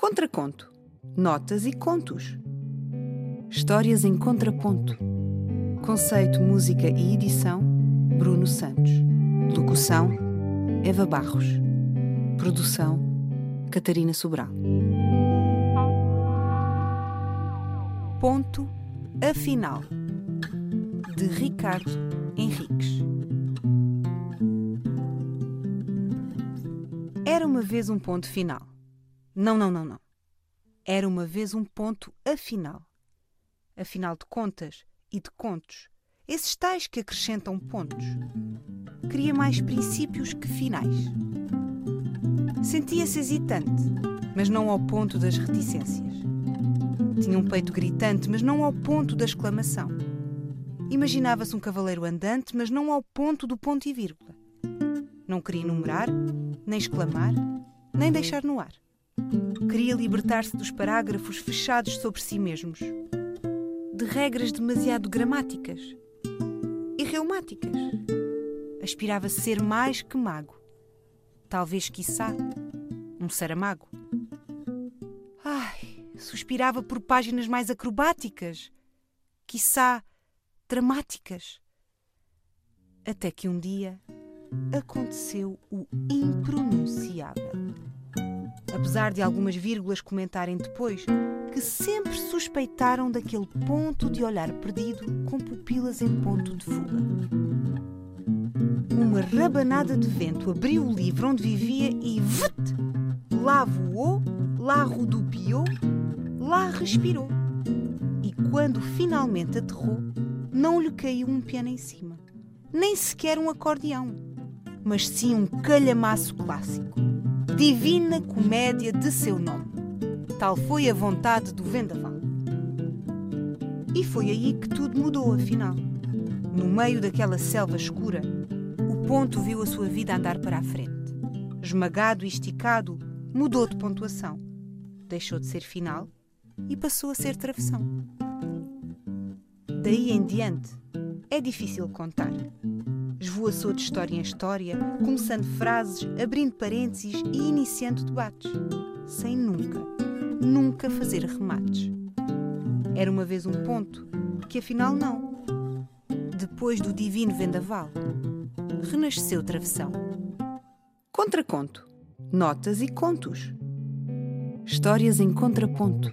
Contraconto. Notas e contos. Histórias em contraponto. Conceito, música e edição: Bruno Santos. Locução: Eva Barros. Produção: Catarina Sobral. Ponto Afinal de Ricardo Henriques. Era uma vez um ponto final. Não, não, não, não. Era uma vez um ponto afinal. Afinal de contas e de contos, esses tais que acrescentam pontos. Queria mais princípios que finais. Sentia-se hesitante, mas não ao ponto das reticências. Tinha um peito gritante, mas não ao ponto da exclamação. Imaginava-se um cavaleiro andante, mas não ao ponto do ponto e vírgula. Não queria enumerar, nem exclamar, nem deixar no ar. Queria libertar-se dos parágrafos fechados sobre si mesmos, de regras demasiado gramáticas e reumáticas. Aspirava ser mais que mago. Talvez, quiçá, um saramago. Ai, suspirava por páginas mais acrobáticas, quiçá, dramáticas. Até que um dia aconteceu o impronunciável apesar de algumas vírgulas comentarem depois que sempre suspeitaram daquele ponto de olhar perdido com pupilas em ponto de fuga. Uma rabanada de vento abriu o livro onde vivia e vut! Lá voou, lá rodopiou, lá respirou. E quando finalmente aterrou, não lhe caiu um piano em cima, nem sequer um acordeão, mas sim um calhamaço clássico divina comédia de seu nome. Tal foi a vontade do vendaval. E foi aí que tudo mudou, afinal. No meio daquela selva escura, o ponto viu a sua vida andar para a frente. Esmagado e esticado, mudou de pontuação. Deixou de ser final e passou a ser travessão. Daí em diante, é difícil contar esvoaçou de história em história, começando frases, abrindo parênteses e iniciando debates, sem nunca, nunca fazer remates. Era uma vez um ponto, que afinal não. Depois do divino vendaval, renasceu travessão. Contraconto. Notas e contos. Histórias em contraponto.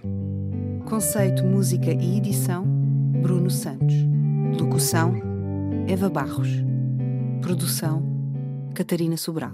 Conceito, música e edição: Bruno Santos. Locução: Eva Barros. Produção Catarina Sobral.